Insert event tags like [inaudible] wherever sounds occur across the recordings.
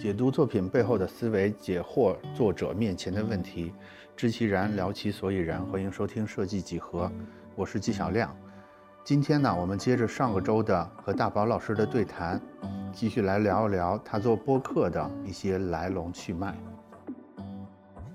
解读作品背后的思维，解惑作者面前的问题，知其然，聊其所以然。欢迎收听设计几何，我是纪晓亮。今天呢，我们接着上个周的和大宝老师的对谈，继续来聊一聊他做播客的一些来龙去脉。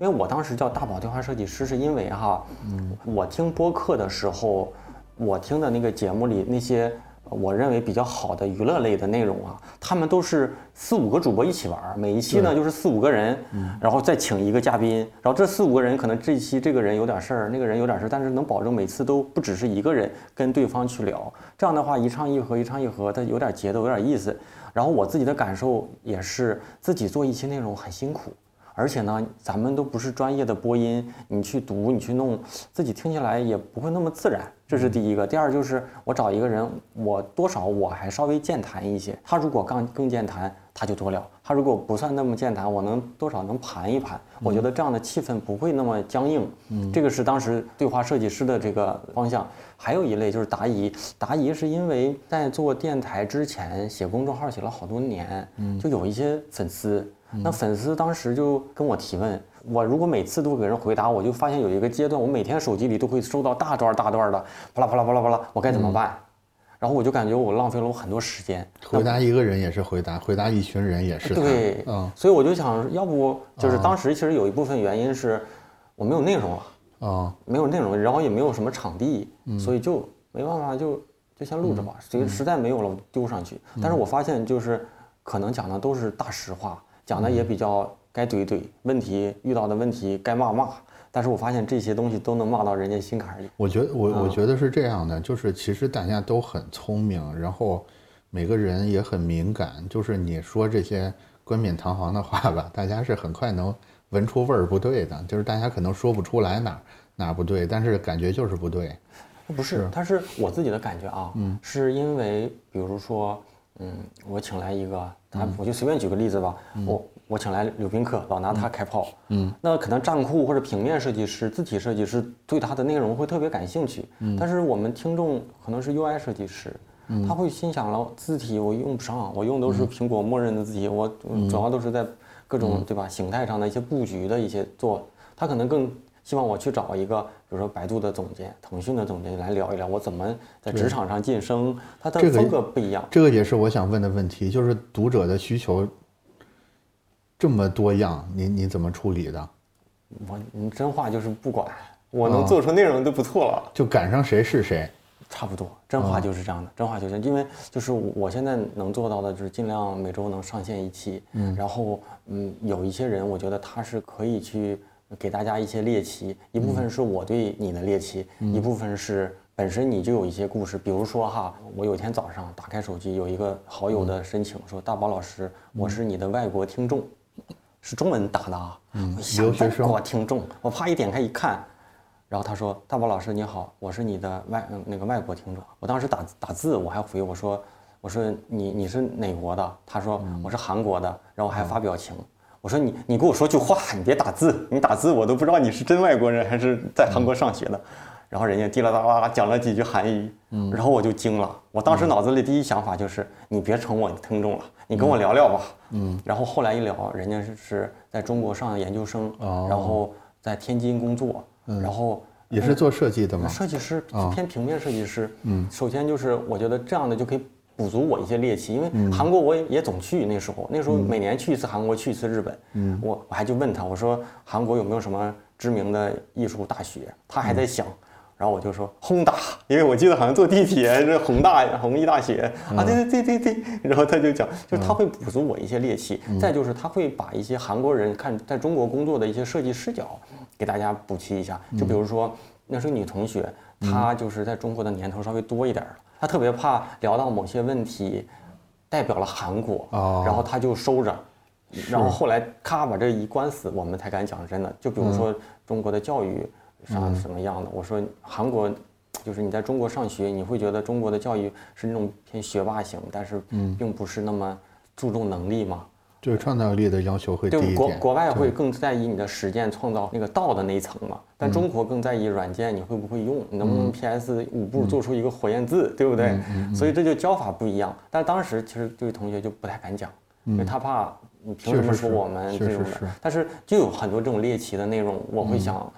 因为我当时叫大宝电话设计师，是因为哈，嗯，我听播客的时候，我听的那个节目里那些。我认为比较好的娱乐类的内容啊，他们都是四五个主播一起玩，每一期呢就是四五个人，然后再请一个嘉宾，然后这四五个人可能这一期这个人有点事儿，那个人有点事儿，但是能保证每次都不只是一个人跟对方去聊，这样的话一唱一和，一唱一和，它有点节奏，有点意思。然后我自己的感受也是，自己做一期内容很辛苦。而且呢，咱们都不是专业的播音，你去读，你去弄，自己听起来也不会那么自然。这是第一个。第二就是我找一个人，我多少我还稍微健谈一些。他如果更更健谈，他就多聊；他如果不算那么健谈，我能多少能盘一盘。我觉得这样的气氛不会那么僵硬。嗯，这个是当时对话设计师的这个方向。还有一类就是答疑，答疑是因为在做电台之前写公众号写了好多年，嗯，就有一些粉丝。那粉丝当时就跟我提问，我如果每次都给人回答，我就发现有一个阶段，我每天手机里都会收到大段大段的，啪啦啪啦啪啦啪啦，我该怎么办？然后我就感觉我浪费了我很多时间。回答一个人也是回答，回答一群人也是。对，嗯。所以我就想要不就是当时其实有一部分原因是我没有内容了，啊，没有内容，然后也没有什么场地，所以就没办法，就就先录着吧。所以实在没有了丢上去。但是我发现就是可能讲的都是大实话。讲的也比较该怼怼，问题遇到的问题该骂骂，但是我发现这些东西都能骂到人家心坎里。我觉得我我觉得是这样的，就是其实大家都很聪明，然后每个人也很敏感，就是你说这些冠冕堂皇的话吧，[laughs] 大家是很快能闻出味儿不对的，就是大家可能说不出来哪哪不对，但是感觉就是不对。不是，他是我自己的感觉啊，嗯，是因为比如说。嗯，我请来一个，他我就随便举个例子吧，我我请来柳宾客，老拿他开炮，嗯，那可能站库或者平面设计师、字体设计师对他的内容会特别感兴趣，嗯，但是我们听众可能是 UI 设计师，嗯，他会心想了，字体我用不上，我用都是苹果默认的字体，我主要都是在各种对吧形态上的一些布局的一些做，他可能更。希望我去找一个，比如说百度的总监、腾讯的总监来聊一聊，我怎么在职场上晋升。他的风格不一样。这个也是我想问的问题，就是读者的需求这么多样，你你怎么处理的？我你真话就是不管，我能做出内容都不错了。就赶上谁是谁，差不多。真话就是这样的，真话就是因为就是我现在能做到的就是尽量每周能上线一期。嗯。然后嗯，有一些人，我觉得他是可以去。给大家一些猎奇，一部分是我对你的猎奇，一部分是本身你就有一些故事。比如说哈，我有一天早上打开手机，有一个好友的申请说：“大宝老师，我是你的外国听众，是中文打的啊。”嗯，留学生。我听众，我啪一点开一看，然后他说：“大宝老师你好，我是你的外那个外国听众。”我当时打打字，我还回我说：“我说你你是哪国的？”他说：“我是韩国的。”然后我还发表情。我说你你给我说句话，你别打字，你打字我都不知道你是真外国人还是在韩国上学的。然后人家滴啦啦啦讲了几句韩语，嗯，然后我就惊了。我当时脑子里第一想法就是你别成我的听众了，你跟我聊聊吧，嗯。然后后来一聊，人家是是在中国上研究生，然后在天津工作，然后也是做设计的吗？设计师偏平面设计师，嗯。首先就是我觉得这样的就可以。补足我一些猎奇，因为韩国我也也总去，那时候那时候每年去一次韩国，去一次日本。嗯，我我还就问他，我说韩国有没有什么知名的艺术大学？他还在想，然后我就说宏大，因为我记得好像坐地铁这宏大弘毅大学啊，对对对对对。然后他就讲，就是他会补足我一些猎奇，再就是他会把一些韩国人看在中国工作的一些设计视角给大家补齐一下。就比如说那时候女同学，她就是在中国的年头稍微多一点了。她特别怕聊到某些问题，代表了韩国，然后她就收着，然后后来咔把这一关死，我们才敢讲真的。就比如说中国的教育上什么样的，我说韩国，就是你在中国上学，你会觉得中国的教育是那种偏学霸型，但是并不是那么注重能力嘛。对创造力的要求会低一点。国国外会更在意你的实践创造那个道的那一层嘛，但中国更在意软件你会不会用，你能不能 PS 五步做出一个火焰字，对不对？所以这就教法不一样。但当时其实对同学就不太敢讲，因为他怕你凭什么说我们这种的。但是就有很多这种猎奇的内容，我会想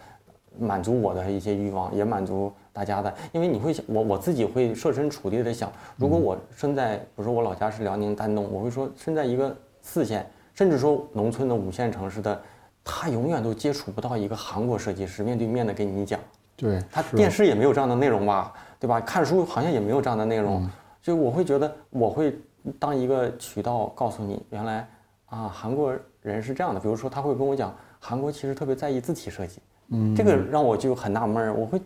满足我的一些欲望，也满足大家的。因为你会想，我我自己会设身处地的想，如果我生在，比如说我老家是辽宁丹东，我会说生在一个四线，甚至说农村的五线城市的，他永远都接触不到一个韩国设计师面对面的给你讲。对他电视也没有这样的内容吧，对吧？看书好像也没有这样的内容，所以我会觉得我会当一个渠道告诉你，原来啊韩国人是这样的。比如说他会跟我讲，韩国其实特别在意字体设计，嗯，这个让我就很纳闷儿。我会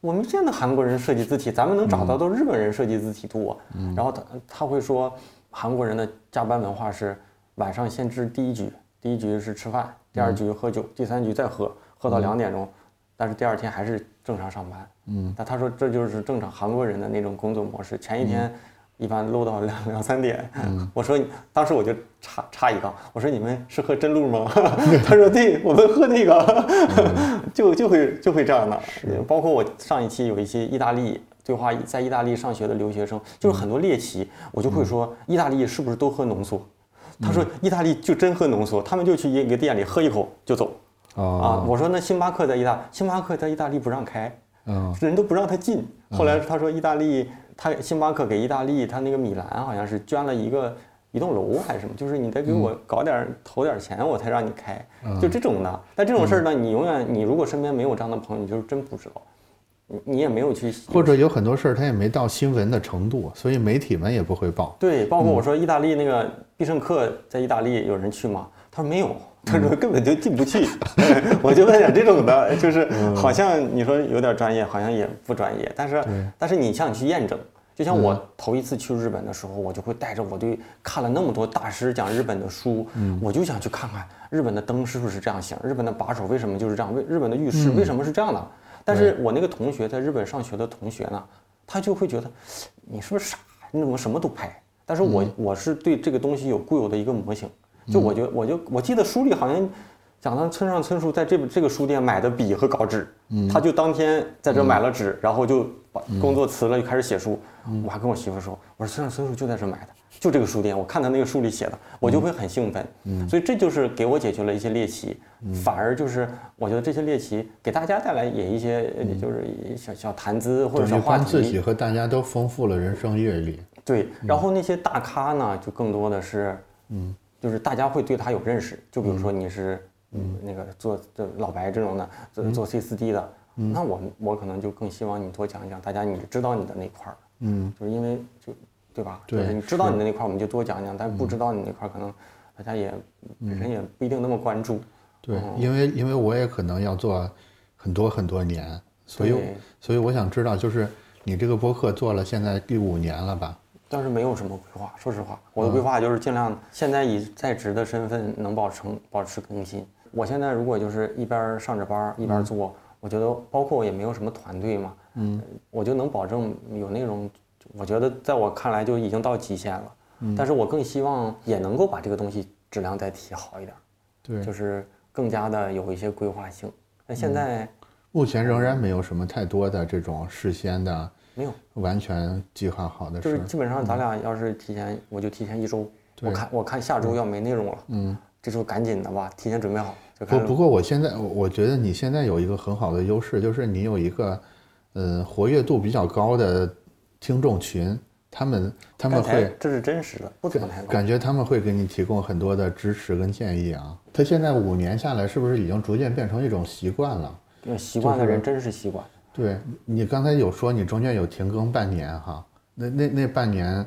我们见到韩国人设计字体，咱们能找到都日本人设计字体多。然后他他会说，韩国人的加班文化是晚上先吃第一局，第一局是吃饭，第二局喝酒，第三局再喝，喝到两点钟。但是第二天还是正常上班，嗯，但他说这就是正常韩国人的那种工作模式。前一天一般漏到两两三点，[laughs] 我说当时我就插插一杠，我说你们是喝真露吗？[laughs] 他说对，我们喝那个，[laughs] 就就会就会这样的。包括我上一期有一些意大利对话，在意大利上学的留学生，就是很多猎奇，我就会说意大利是不是都喝浓缩？他说意大利就真喝浓缩，他们就去一个店里喝一口就走。啊，我说那星巴克在意大，星巴克在意大利不让开，嗯，人都不让他进。后来他说意大利，他星巴克给意大利，他那个米兰好像是捐了一个一栋楼还是什么，就是你得给我搞点投点钱，我才让你开，就这种的。但这种事儿呢，你永远你如果身边没有这样的朋友，你就是真不知道，你你也没有去，或者有很多事儿他也没到新闻的程度，所以媒体们也不会报。对，包括我说意大利那个必胜客在意大利有人去吗？他说没有。他说根本就进不去，[laughs] 我就问点这种的，就是好像你说有点专业，好像也不专业。但是但是你像你去验证，就像我头一次去日本的时候，我就会带着我对看了那么多大师讲日本的书，我就想去看看日本的灯是不是这样型，日本的把手为什么就是这样，为日本的浴室为什么是这样的。但是我那个同学在日本上学的同学呢，他就会觉得你是不是傻，你怎么什么都拍？但是我我是对这个东西有固有的一个模型。就我就我就我记得书里好像讲到村上春树在这这个书店买的笔和稿纸，他就当天在这买了纸，然后就把工作辞了，就开始写书。我还跟我媳妇说，我说村上春树就在这买的，就这个书店。我看他那个书里写的，我就会很兴奋。所以这就是给我解决了一些猎奇，反而就是我觉得这些猎奇给大家带来也一些就是小小谈资或者小话题。自己和大家都丰富了人生阅历。对，然后那些大咖呢，就更多的是嗯。就是大家会对他有认识，就比如说你是嗯。那个做这老白这种的，做做 C 四 D 的，那我我可能就更希望你多讲一讲，大家你知道你的那块儿，嗯，就是因为就对吧？就是你知道你的那块儿，我们就多讲讲，但不知道你那块儿，可能大家也本身也不一定那么关注。对，因为因为我也可能要做很多很多年，所以所以我想知道，就是你这个播客做了现在第五年了吧？但是没有什么规划，说实话，我的规划就是尽量现在以在职的身份能保持保持更新。我现在如果就是一边上着班一边做，我觉得包括我也没有什么团队嘛，嗯，我就能保证有内容。我觉得在我看来就已经到极限了。嗯，但是我更希望也能够把这个东西质量再提好一点。对，就是更加的有一些规划性。那现在目前仍然没有什么太多的这种事先的。没有完全计划好的，就是基本上咱俩要是提前，我就提前一周。我看我看下周要没内容了，嗯，这周赶紧的吧，提前准备好。不不过我现在我觉得你现在有一个很好的优势，就是你有一个，呃，活跃度比较高的听众群，他们他们会这是真实的，不怎么感觉他们会给你提供很多的支持跟建议啊。他现在五年下来，是不是已经逐渐变成一种习惯了？习惯的人真是习惯。对你刚才有说你中间有停更半年哈，那那那半年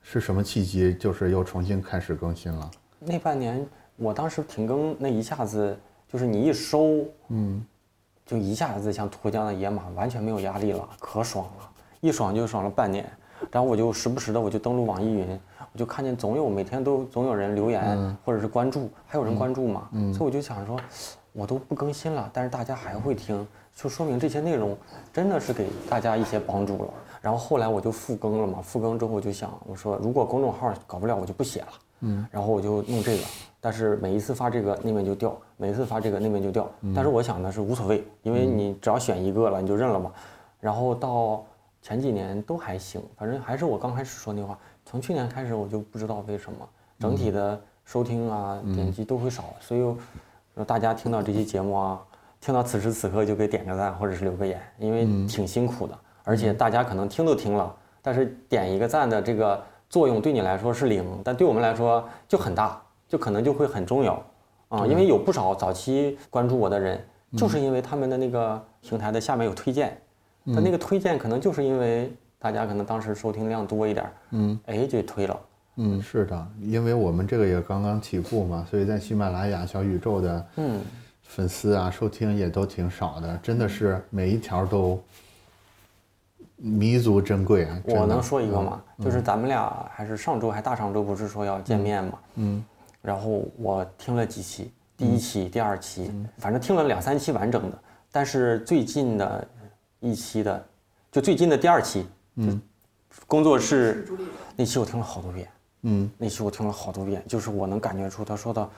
是什么契机？就是又重新开始更新了。那半年我当时停更那一下子，就是你一收，嗯，就一下子像脱缰的野马，完全没有压力了，可爽了，一爽就爽了半年。然后我就时不时的我就登录网易云，我就看见总有每天都总有人留言或者是关注，还有人关注嘛，所以我就想说，我都不更新了，但是大家还会听。就说明这些内容真的是给大家一些帮助了。然后后来我就复更了嘛，复更之后我就想，我说如果公众号搞不了，我就不写了。嗯，然后我就弄这个，但是每一次发这个那边就掉，每一次发这个那边就掉。但是我想的是无所谓，因为你只要选一个了，你就认了嘛。然后到前几年都还行，反正还是我刚开始说那话。从去年开始我就不知道为什么，整体的收听啊、点击都会少，所以说大家听到这期节目啊，听到此时此刻就给点个赞或者是留个言，因为挺辛苦的，而且大家可能听都听了，但是点一个赞的这个作用对你来说是零，但对我们来说就很大，就可能就会很重要啊，因为有不少早期关注我的人，就是因为他们的那个平台的下面有推荐，他那个推荐可能就是因为大家可能当时收听量多一点，嗯，哎就推了。嗯，是的，因为我们这个也刚刚起步嘛，所以在喜马拉雅、小宇宙的嗯粉丝啊，收听也都挺少的，真的是每一条都弥足珍贵啊！我能说一个吗？就是咱们俩还是上周还大上周不是说要见面嘛？嗯然后我听了几期，第一期、第二期，反正听了两三期完整的。但是最近的一期的，就最近的第二期，嗯工作室那期我听了好多遍，嗯那期我听了好多遍，就是我能感觉出他说的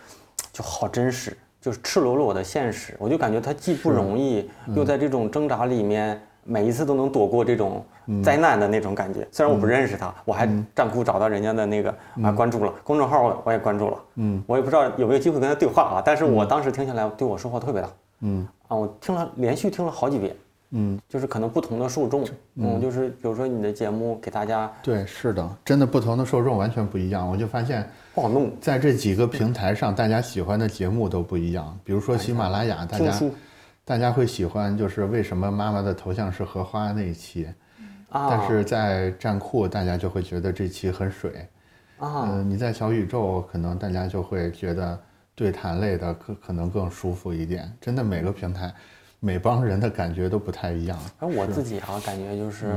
就好真实，就是赤裸裸的现实。我就感觉他既不容易，又在这种挣扎里面，每一次都能躲过这种灾难的那种感觉。虽然我不认识他，我还站酷找到人家的那个啊关注了公众号，我也关注了。嗯我也不知道有没有机会跟他对话啊，但是我当时听下来对我收获特别大嗯啊，我听了连续听了好几遍。嗯，就是可能不同的受众，嗯，就是比如说你的节目给大家对，是的，真的不同的受众完全不一样。我就发现，不好弄，在这几个平台上，大家喜欢的节目都不一样。比如说喜马拉雅，大家大家会喜欢就是为什么妈妈的头像是荷花那一期，啊，但是在站酷大家就会觉得这期很水。啊，嗯，你在小宇宙可能大家就会觉得对谈类的可可能更舒服一点。真的每个平台，每帮人的感觉都不太一样。反正我自己啊，感觉就是，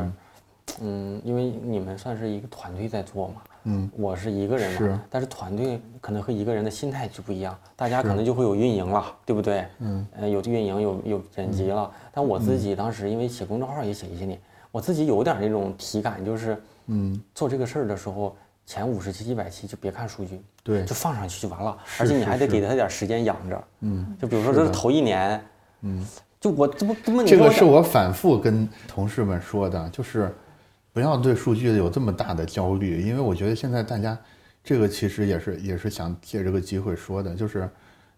嗯，因为你们算是一个团队在做嘛，嗯，我是一个人是。嘛，但是团队可能和一个人的心态就不一样，大家可能就会有运营了，对不对？嗯，呃，有运营，有有剪辑了，但我自己当时因为写公众号也写一些年，我自己有点那种体感，就是，嗯，做这个事儿的时候，前五十期、一百期就别看数据，对。就放上去就完了，而且你还得给他点时间养着，嗯，就比如说这是头一年，嗯，就我这不这么这个是我反复跟同事们说的，就是不要对数据有这么大的焦虑，因为我觉得现在大家这个其实也是也是想借这个机会说的，就是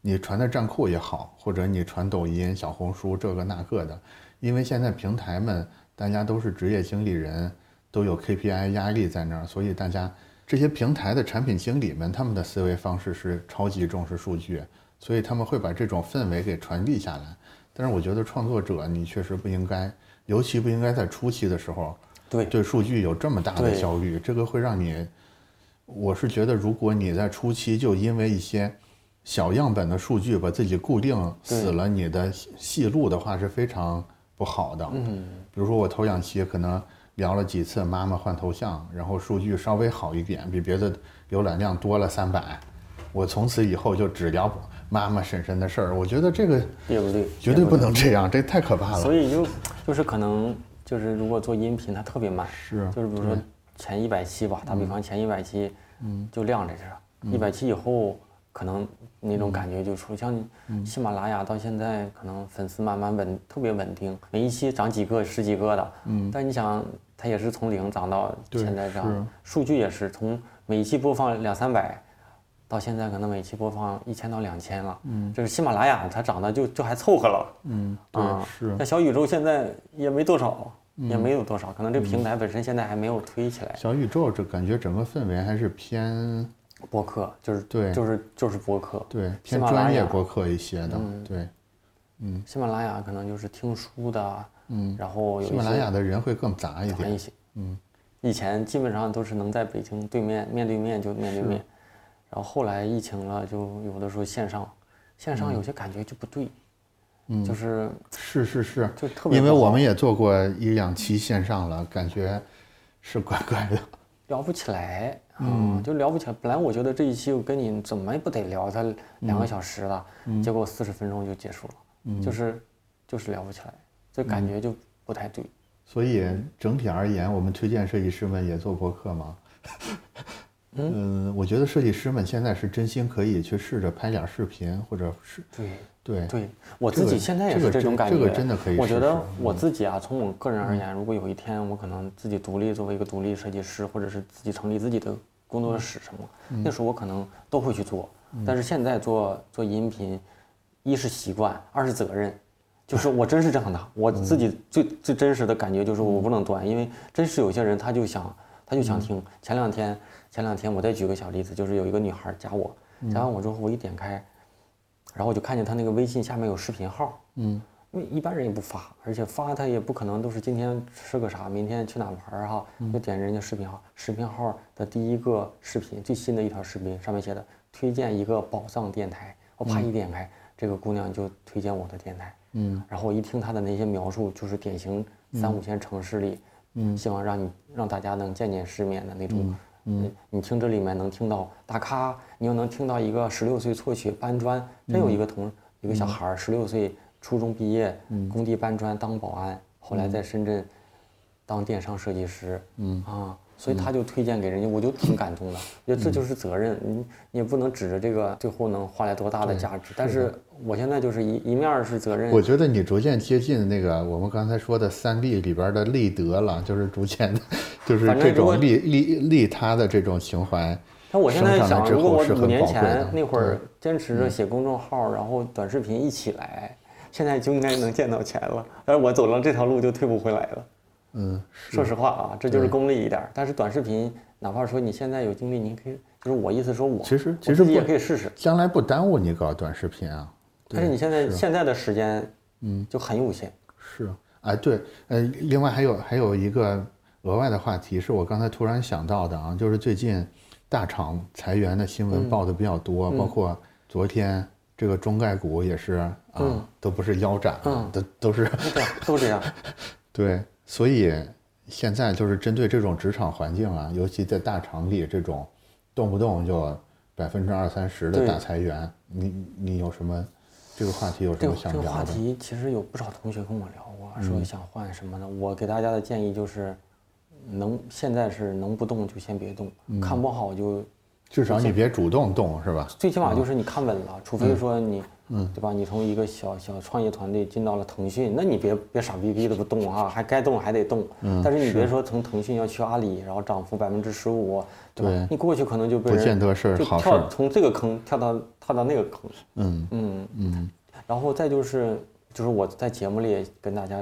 你传的站酷也好，或者你传抖音、小红书这个那个的，因为现在平台们大家都是职业经理人，都有 KPI 压力在那儿，所以大家这些平台的产品经理们他们的思维方式是超级重视数据，所以他们会把这种氛围给传递下来。但是我觉得创作者你确实不应该，尤其不应该在初期的时候对。对数据有这么大的焦虑，这个会让你，我是觉得如果你在初期就因为一些小样本的数据把自己固定死了你的戏戏路的话是非常不好的。嗯，比如说我头两期可能聊了几次妈妈换头像，然后数据稍微好一点，比别的浏览量多了三百，我从此以后就只聊妈妈婶婶的事儿。我觉得这个也不对，绝对不能这样，这太可怕了。所以就就是可能就是如果做音频它特别慢，是就是比如说前一百期吧，打比方前一百期，嗯，就晾着着，一百期以后可能那种感觉就出，像喜马拉雅到现在可能粉丝慢慢稳特别稳定，每一期涨几个十几个的，嗯，但你想它也是从零涨到现在这样，数据也是从每一期播放两三百。到现在可能每期播放一千到两千了，嗯，这是喜马拉雅它涨的就就还凑合了，嗯，是。那小宇宙现在也没多少，也没有多少，可能这平台本身现在还没有推起来。小宇宙，这感觉整个氛围还是偏播客就是对就是就是播客，对喜偏专业马拉雅播客一些的，对。嗯。对，喜马拉雅可能就是听书的，嗯，然后有喜马拉雅的人会更杂一点，一些，嗯，以前基本上都是能在北京对面面对面就面对面，然后后来疫情了，就有的时候线上，线上有些感觉就不对，嗯。就是是 [laughs] 是是，就特别因为我们也做过一两期线上了，感觉是怪怪的，[laughs] 聊不起来，嗯，就聊不起来。本来我觉得这一期我跟你怎么也不得聊它两个小时了，结果四十分钟就结束了，就是就是聊不起来，这感觉就不太对。所以整体而言，我们推荐设计师们也做博客吗？[laughs] 嗯，我觉得设计师们现在是真心可以去试着拍点视频，或者是对。对。对，我自己现在也是这种感觉。这个真的可以我觉得我自己啊，从我个人而言，如果有一天我可能自己独立作为一个独立设计师，或者是自己成立自己的工作室什么，那时候我可能都会去做。但是现在做做音频，一是习惯，二是责任。就是我真是这样的，我自己最最真实的感觉就是我不能断，因为真是有些人他就想他就想听。前两天前两天我再举个小例子，就是有一个女孩加我，加完我之后我一点开，然后我就看见她那个微信下面有视频号，嗯，因为一般人也不发，而且发他也不可能都是今天吃个啥，明天去哪玩儿哈，就点人家视频号，视频号的第一个视频最新的一条视频上面写的推荐一个宝藏电台，我啪一点开，这个姑娘就推荐我的电台。嗯，然后我一听她的那些描述，就是典型三五线城市里，嗯，希望让你让大家能见见世面的那种，嗯，你听这里面能听到大咖，你又能听到一个十六岁辍学搬砖，真有一个同一个小孩儿十六岁初中毕业，工地搬砖当保安，后来在深圳当电商设计师，嗯。啊。所以他就推荐给人家，我就挺感动的。我觉得这就是责任，你你也不能指着这个最后能换来多大的价值。但是我现在就是一一面是责任。我觉得你逐渐接近那个我们刚才说的三利里边的利德了，就是逐渐的，就是这种利利利他的这种情怀。那我现在想，如果我五年前那会儿坚持着写公众号，然后短视频一起来，现在就应该能见到钱了。但是我走了这条路就退不回来了。嗯，说实话啊，这就是功利一点。但是短视频，哪怕说你现在有精力，你可以，就是我意思说，我其实其实也可以试试，将来不耽误你搞短视频啊。但是你现在现在的时间，嗯，就很有限。是，哎，对，呃，另外还有还有一个额外的话题，是我刚才突然想到的啊，就是最近大厂裁员的新闻报的比较多，包括昨天这个中概股也是啊，都不是腰斩，都都是都这样，[laughs] 对。所以现在就是针对这种职场环境啊，尤其在大厂里这种动不动就百分之二三十的大裁员，你你有什么这个话题有什么想聊的？这个话题其实有不少同学跟我聊过，说想换什么的。我给大家的建议就是，能现在是能不动就先别动，看不好就至少你别主动动，是吧？最起码就是你看稳了，除非说你。嗯，对吧？你从一个小小创业团队进到了腾讯，那你别别傻逼逼的不动啊，还该动还得动。嗯，但是你别说从腾讯要去阿里，然后涨幅百分之十五，对吧？你过去可能就被不见得是好事。跳从这个坑跳到跳到那个坑。嗯嗯嗯。然后再就是就是我在节目里跟大家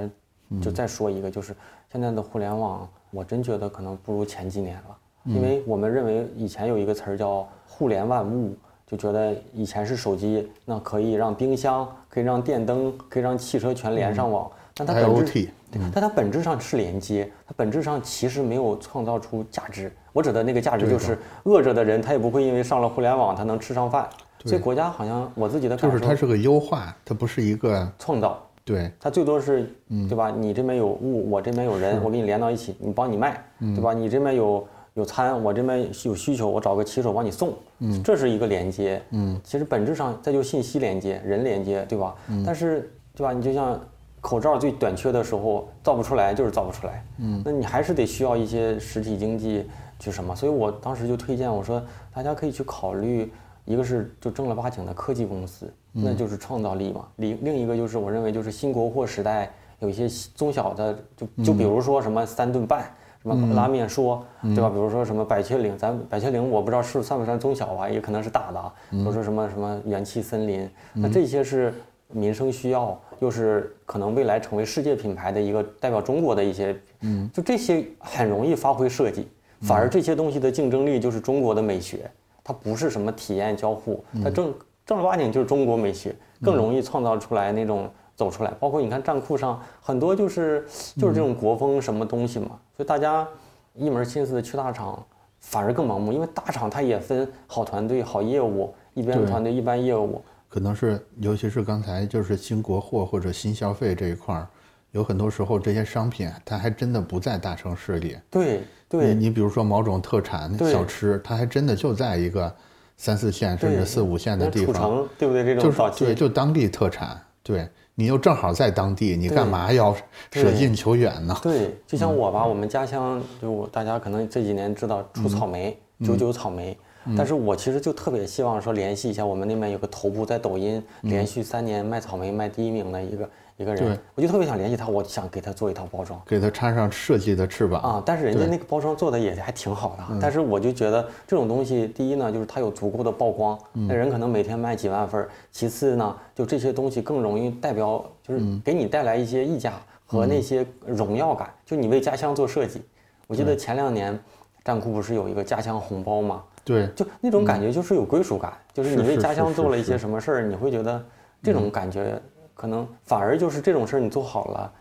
就再说一个，就是现在的互联网，我真觉得可能不如前几年了，因为我们认为以前有一个词儿叫互联万物。就觉得以前是手机，那可以让冰箱、可以让电灯、可以让汽车全连上网，但它本质，但它本质上是连接，它本质上其实没有创造出价值。我指的那个价值就是饿着的人，他也不会因为上了互联网，他能吃上饭。所以国家好像我自己的感受就是它是个优化，它不是一个创造。对，它最多是，对吧？你这边有物，我这边有人，我给你连到一起，你帮你卖，对吧？你这边有。有餐，我这边有需求，我找个骑手帮你送，嗯，这是一个连接，嗯，其实本质上再就信息连接，人连接，对吧？嗯，但是对吧？你就像口罩最短缺的时候造不出来，就是造不出来，嗯，那你还是得需要一些实体经济去什么？所以我当时就推荐我说，大家可以去考虑，一个是就正儿八经的科技公司，那就是创造力嘛，另另一个就是我认为就是新国货时代有一些中小的，就就比如说什么三顿半。什么拉面说，对吧？比如说什么百雀羚，咱百雀羚我不知道是算不算中小啊，也可能是大的啊。比如说什么什么元气森林，那这些是民生需要，又是可能未来成为世界品牌的一个代表中国的一些，嗯，就这些很容易发挥设计，反而这些东西的竞争力就是中国的美学，它不是什么体验交互，它正正儿八经就是中国美学，更容易创造出来那种。走出来，包括你看站库上很多就是就是这种国风什么东西嘛，所以大家一门心思去大厂，反而更盲目，因为大厂它也分好团队、好业务，一边团队一般业务。可能是尤其是刚才就是新国货或者新消费这一块儿，有很多时候这些商品它还真的不在大城市里。对对，你比如说某种特产小吃，它还真的就在一个三四线甚至四五线的地方，对不对？这种就是对，就当地特产，对。你又正好在当地，你干嘛要舍近求远呢？对，就像我吧，我们家乡就大家可能这几年知道出草莓，九九草莓，但是我其实就特别希望说联系一下我们那边有个头部在抖音连续三年卖草莓卖第一名的一个一个人，我就特别想联系他，我想给他做一套包装。给他插上设计的翅膀啊，但是人家那个包装做的也还挺好的，但是我就觉得这种东西，第一呢，就是它有足够的曝光，那人可能每天卖几万份儿；其次呢，就这些东西更容易代表，就是给你带来一些溢价和那些荣耀感，就你为家乡做设计。我记得前两年，站酷不是有一个家乡红包吗，对，就那种感觉就是有归属感，就是是你为家乡做了一些什么事儿，你会觉得这种感觉可能反而就是这种事儿你做好了，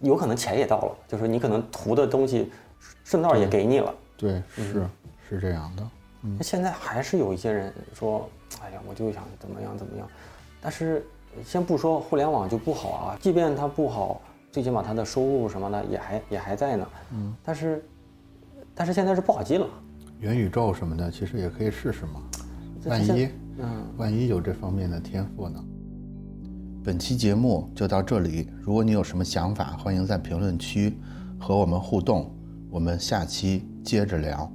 有可能钱也到了，就是你可能图的东西顺道也给你了。对，是是这样的。那现在还是有一些人说，哎呀，我就想怎么样怎么样，但是先不说互联网就不好啊，即便它不好，最起码它的收入什么的也还也还在呢。嗯，但是但是现在是不好进了。元宇宙什么的，其实也可以试试嘛。万一，嗯，万一有这方面的天赋呢？本期节目就到这里，如果你有什么想法，欢迎在评论区和我们互动。我们下期接着聊。